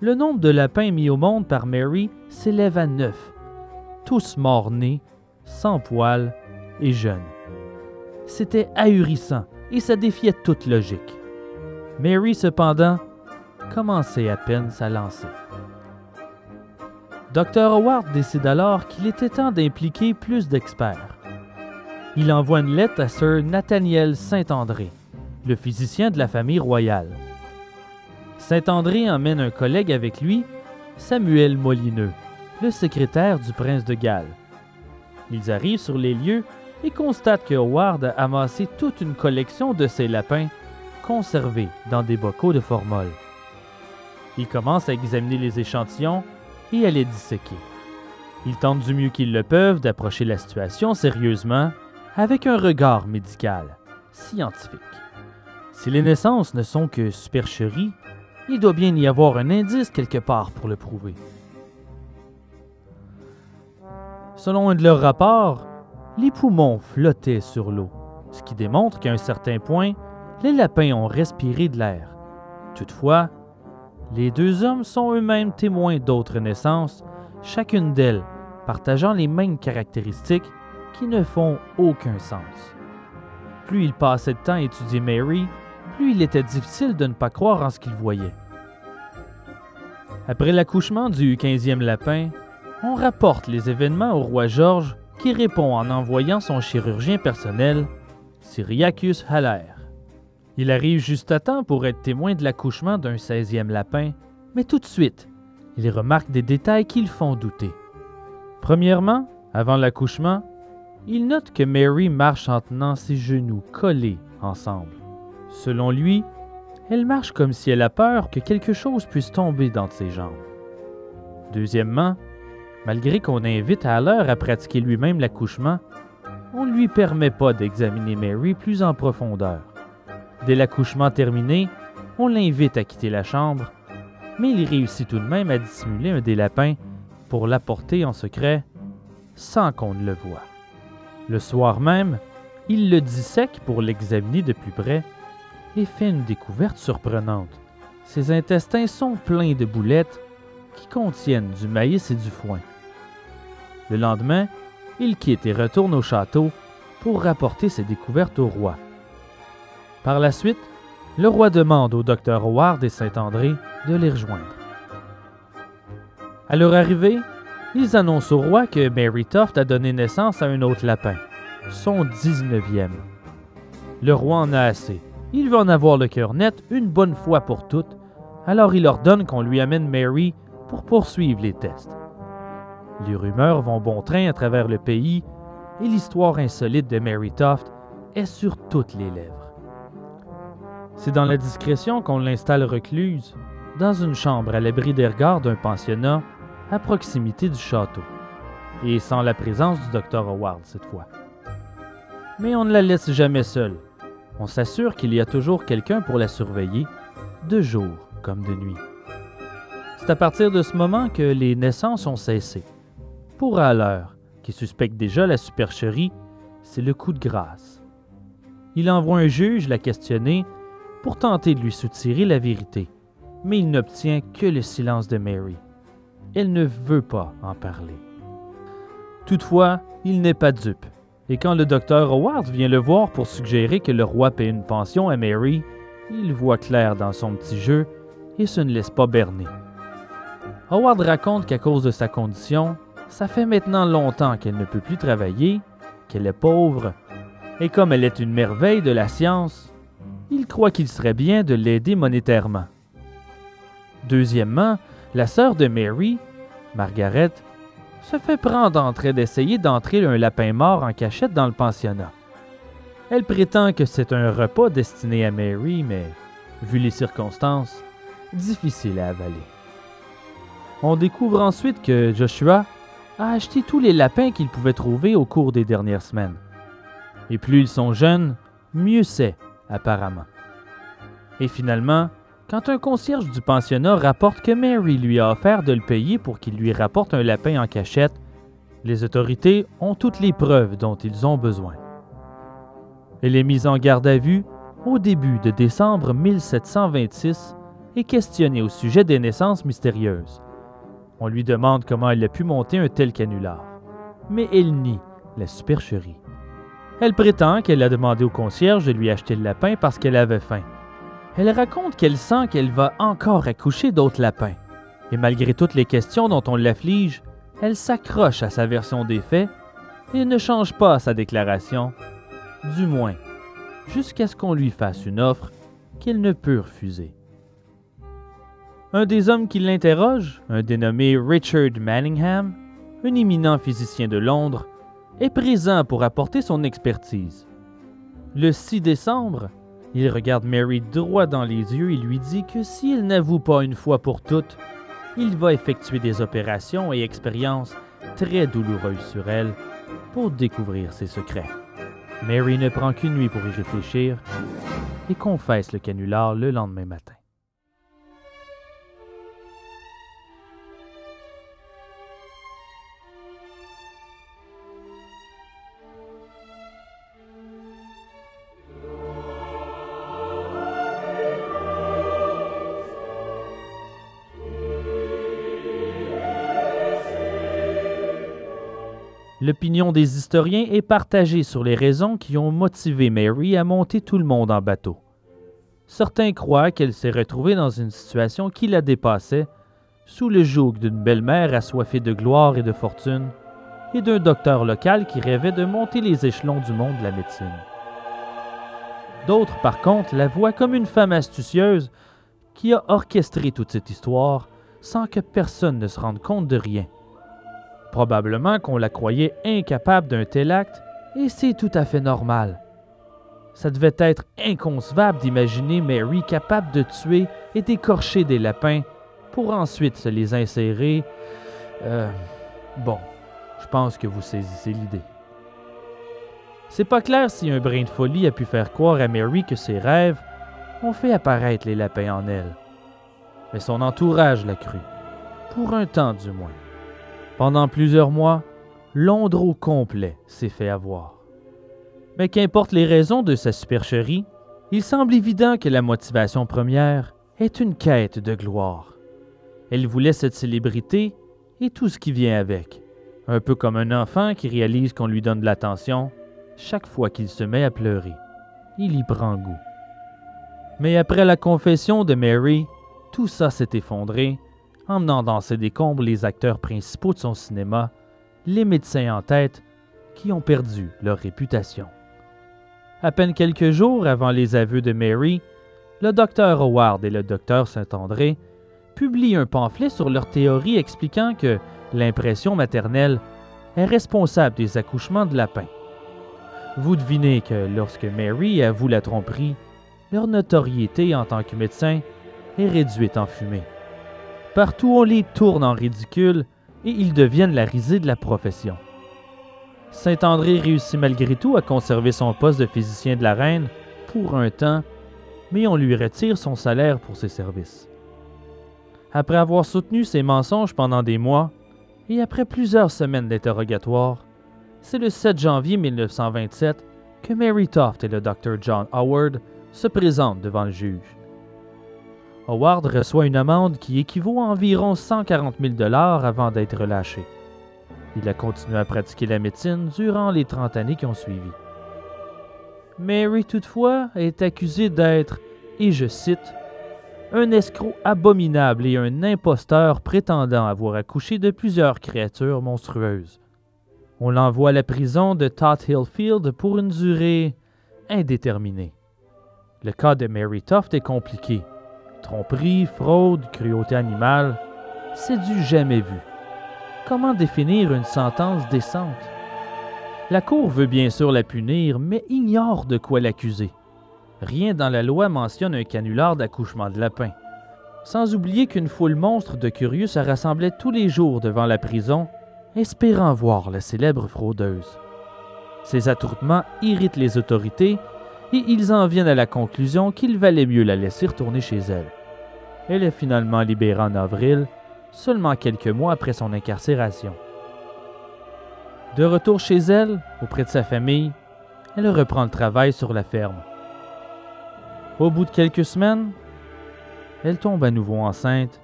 le nombre de lapins mis au monde par Mary s'élève à neuf, tous morts-nés, sans poils et jeunes. C'était ahurissant et ça défiait toute logique. Mary, cependant, commençait à peine sa lancée. Dr. Howard décide alors qu'il était temps d'impliquer plus d'experts. Il envoie une lettre à Sir Nathaniel Saint-André, le physicien de la famille royale. Saint-André emmène un collègue avec lui, Samuel Molineux, le secrétaire du prince de Galles. Ils arrivent sur les lieux et constatent que Howard a amassé toute une collection de ces lapins conservés dans des bocaux de formol. Ils commencent à examiner les échantillons et à les disséquer. Ils tentent du mieux qu'ils le peuvent d'approcher la situation sérieusement avec un regard médical, scientifique. Si les naissances ne sont que supercheries, il doit bien y avoir un indice quelque part pour le prouver. Selon un de leurs rapports, les poumons flottaient sur l'eau, ce qui démontre qu'à un certain point, les lapins ont respiré de l'air. Toutefois, les deux hommes sont eux-mêmes témoins d'autres naissances, chacune d'elles partageant les mêmes caractéristiques qui ne font aucun sens. Plus il passait de temps à étudier Mary, plus il était difficile de ne pas croire en ce qu'il voyait. Après l'accouchement du 15e lapin, on rapporte les événements au roi George répond en envoyant son chirurgien personnel, Syriacus Haller. Il arrive juste à temps pour être témoin de l'accouchement d'un 16e lapin, mais tout de suite, il remarque des détails qui le font douter. Premièrement, avant l'accouchement, il note que Mary marche en tenant ses genoux collés ensemble. Selon lui, elle marche comme si elle a peur que quelque chose puisse tomber dans ses jambes. Deuxièmement, malgré qu'on invite à l'heure à pratiquer lui-même l'accouchement, on ne lui permet pas d'examiner Mary plus en profondeur. Dès l'accouchement terminé, on l'invite à quitter la chambre, mais il réussit tout de même à dissimuler un des lapins pour l'apporter en secret sans qu'on ne le voie. Le soir même, il le dissèque pour l'examiner de plus près et fait une découverte surprenante. Ses intestins sont pleins de boulettes qui contiennent du maïs et du foin. Le lendemain, il quitte et retourne au château pour rapporter ses découvertes au roi. Par la suite, le roi demande au docteur Howard et Saint-André de les rejoindre. À leur arrivée, ils annoncent au roi que Mary Toft a donné naissance à un autre lapin, son 19e. Le roi en a assez. Il veut en avoir le cœur net une bonne fois pour toutes, alors il ordonne qu'on lui amène Mary pour poursuivre les tests. Les rumeurs vont bon train à travers le pays et l'histoire insolite de Mary Toft est sur toutes les lèvres. C'est dans la discrétion qu'on l'installe recluse, dans une chambre à l'abri des regards d'un pensionnat à proximité du château, et sans la présence du docteur Howard cette fois. Mais on ne la laisse jamais seule. On s'assure qu'il y a toujours quelqu'un pour la surveiller, de jour comme de nuit. C'est à partir de ce moment que les naissances ont cessé. Pour Haller, qui suspecte déjà la supercherie, c'est le coup de grâce. Il envoie un juge la questionner pour tenter de lui soutirer la vérité, mais il n'obtient que le silence de Mary. Elle ne veut pas en parler. Toutefois, il n'est pas dupe, et quand le docteur Howard vient le voir pour suggérer que le roi paie une pension à Mary, il voit clair dans son petit jeu et se ne laisse pas berner. Howard raconte qu'à cause de sa condition, ça fait maintenant longtemps qu'elle ne peut plus travailler, qu'elle est pauvre, et comme elle est une merveille de la science, il croit qu'il serait bien de l'aider monétairement. Deuxièmement, la sœur de Mary, Margaret, se fait prendre en train d'essayer d'entrer un lapin mort en cachette dans le pensionnat. Elle prétend que c'est un repas destiné à Mary, mais, vu les circonstances, difficile à avaler. On découvre ensuite que Joshua a acheté tous les lapins qu'il pouvait trouver au cours des dernières semaines. Et plus ils sont jeunes, mieux c'est, apparemment. Et finalement, quand un concierge du pensionnat rapporte que Mary lui a offert de le payer pour qu'il lui rapporte un lapin en cachette, les autorités ont toutes les preuves dont ils ont besoin. Elle est mise en garde à vue au début de décembre 1726 et questionnée au sujet des naissances mystérieuses. On lui demande comment elle a pu monter un tel canular, mais elle nie la supercherie. Elle prétend qu'elle a demandé au concierge de lui acheter le lapin parce qu'elle avait faim. Elle raconte qu'elle sent qu'elle va encore accoucher d'autres lapins. Et malgré toutes les questions dont on l'afflige, elle s'accroche à sa version des faits et ne change pas sa déclaration, du moins, jusqu'à ce qu'on lui fasse une offre qu'elle ne peut refuser. Un des hommes qui l'interroge, un dénommé Richard Manningham, un éminent physicien de Londres, est présent pour apporter son expertise. Le 6 décembre, il regarde Mary droit dans les yeux et lui dit que s'il n'avoue pas une fois pour toutes, il va effectuer des opérations et expériences très douloureuses sur elle pour découvrir ses secrets. Mary ne prend qu'une nuit pour y réfléchir et confesse le canular le lendemain matin. L'opinion des historiens est partagée sur les raisons qui ont motivé Mary à monter tout le monde en bateau. Certains croient qu'elle s'est retrouvée dans une situation qui la dépassait, sous le joug d'une belle-mère assoiffée de gloire et de fortune, et d'un docteur local qui rêvait de monter les échelons du monde de la médecine. D'autres, par contre, la voient comme une femme astucieuse qui a orchestré toute cette histoire sans que personne ne se rende compte de rien. Probablement qu'on la croyait incapable d'un tel acte, et c'est tout à fait normal. Ça devait être inconcevable d'imaginer Mary capable de tuer et d'écorcher des lapins pour ensuite se les insérer. Euh, bon, je pense que vous saisissez l'idée. C'est pas clair si un brin de folie a pu faire croire à Mary que ses rêves ont fait apparaître les lapins en elle. Mais son entourage l'a cru, pour un temps du moins. Pendant plusieurs mois, Londres au complet s'est fait avoir. Mais qu'importe les raisons de sa supercherie, il semble évident que la motivation première est une quête de gloire. Elle voulait cette célébrité et tout ce qui vient avec, un peu comme un enfant qui réalise qu'on lui donne de l'attention chaque fois qu'il se met à pleurer. Il y prend goût. Mais après la confession de Mary, tout ça s'est effondré emmenant dans ses décombres les acteurs principaux de son cinéma, les médecins en tête, qui ont perdu leur réputation. À peine quelques jours avant les aveux de Mary, le docteur Howard et le docteur Saint-André publient un pamphlet sur leur théorie expliquant que l'impression maternelle est responsable des accouchements de lapins. Vous devinez que lorsque Mary avoue la tromperie, leur notoriété en tant que médecin est réduite en fumée. Partout on les tourne en ridicule et ils deviennent la risée de la profession. Saint-André réussit malgré tout à conserver son poste de physicien de la reine pour un temps, mais on lui retire son salaire pour ses services. Après avoir soutenu ses mensonges pendant des mois, et après plusieurs semaines d'interrogatoire, c'est le 7 janvier 1927 que Mary Toft et le Dr. John Howard se présentent devant le juge. Howard reçoit une amende qui équivaut à environ 140 000 dollars avant d'être relâché. Il a continué à pratiquer la médecine durant les 30 années qui ont suivi. Mary, toutefois, est accusée d'être, et je cite, un escroc abominable et un imposteur prétendant avoir accouché de plusieurs créatures monstrueuses. On l'envoie à la prison de Tot Field pour une durée indéterminée. Le cas de Mary Toft est compliqué Tromperie, fraude, cruauté animale, c'est du jamais vu. Comment définir une sentence décente? La Cour veut bien sûr la punir, mais ignore de quoi l'accuser. Rien dans la loi mentionne un canular d'accouchement de lapin. Sans oublier qu'une foule monstre de curieux se rassemblait tous les jours devant la prison, espérant voir la célèbre fraudeuse. Ces attroupements irritent les autorités et ils en viennent à la conclusion qu'il valait mieux la laisser retourner chez elle. Elle est finalement libérée en avril, seulement quelques mois après son incarcération. De retour chez elle, auprès de sa famille, elle reprend le travail sur la ferme. Au bout de quelques semaines, elle tombe à nouveau enceinte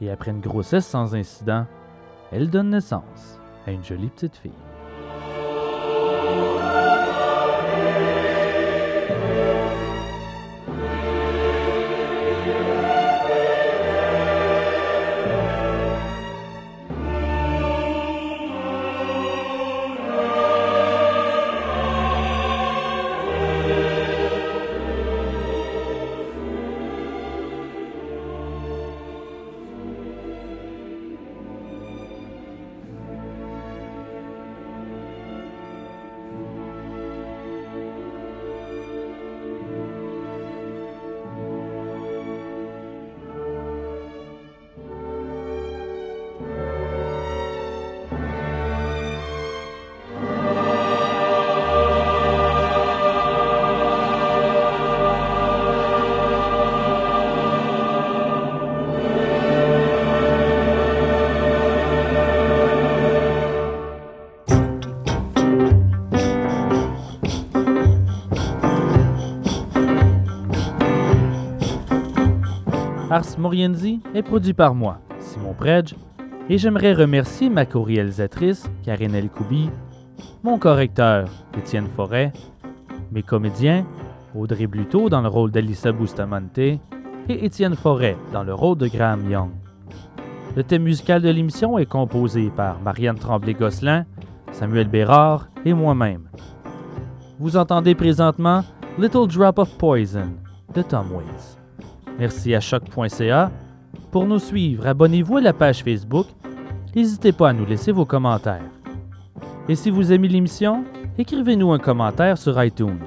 et après une grossesse sans incident, elle donne naissance à une jolie petite fille. Ars Moriendi est produit par moi, Simon Predge, et j'aimerais remercier ma co-réalisatrice, Karine Elkoubi, mon correcteur, Étienne Forêt, mes comédiens, Audrey Bluteau dans le rôle d'Alissa Bustamante et Étienne Forêt dans le rôle de Graham Young. Le thème musical de l'émission est composé par Marianne Tremblay-Gosselin, Samuel Bérard et moi-même. Vous entendez présentement Little Drop of Poison de Tom Waits. Merci à choc.ca. Pour nous suivre, abonnez-vous à la page Facebook. N'hésitez pas à nous laisser vos commentaires. Et si vous aimez l'émission, écrivez-nous un commentaire sur iTunes.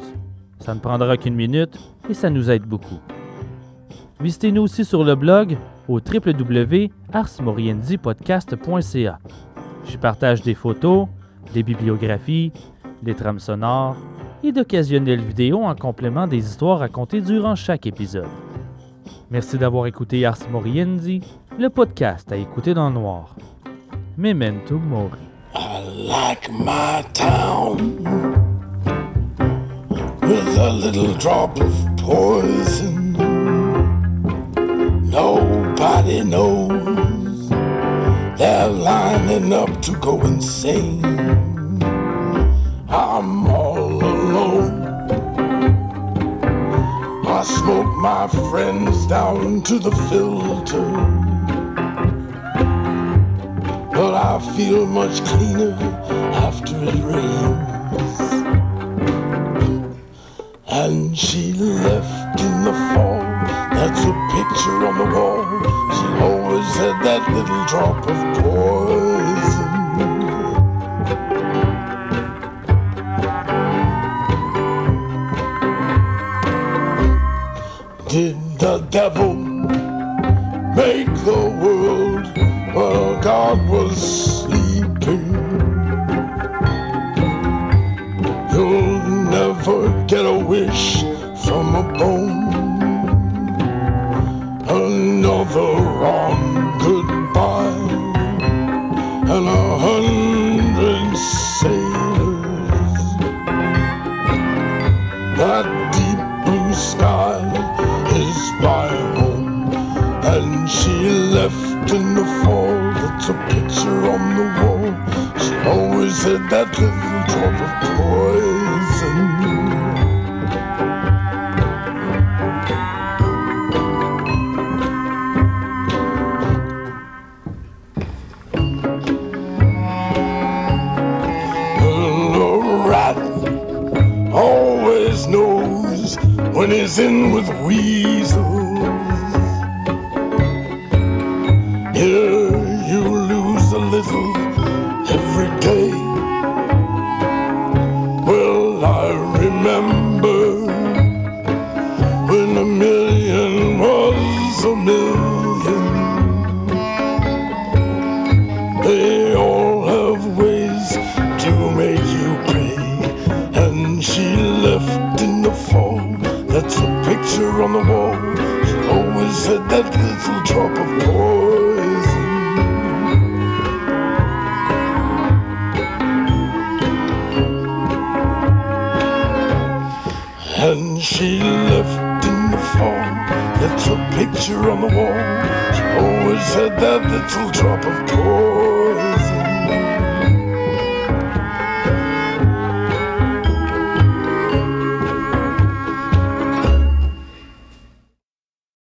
Ça ne prendra qu'une minute et ça nous aide beaucoup. Visitez-nous aussi sur le blog au www.arsmorienzipodcast.ca. J'y partage des photos, des bibliographies, des trames sonores et d'occasionnelles vidéos en complément des histoires racontées durant chaque épisode. Merci d'avoir écouté Ars Moriendi, le podcast à écouter dans le noir. Memento Mori. I like my town with a little drop of poison. Nobody knows they're lining up to go insane. I'm all alone. I smoke my friends down to the filter. But I feel much cleaner after it rains. And she left in the fall. That's a picture on the wall. She always had that little drop of poison. Did the devil make the world while God was sleeping? You'll never get a wish from a bone. Another wrong in the fall. That's a picture on the wall. She always had that little drop of poison. The rat always knows when he's in with weasels.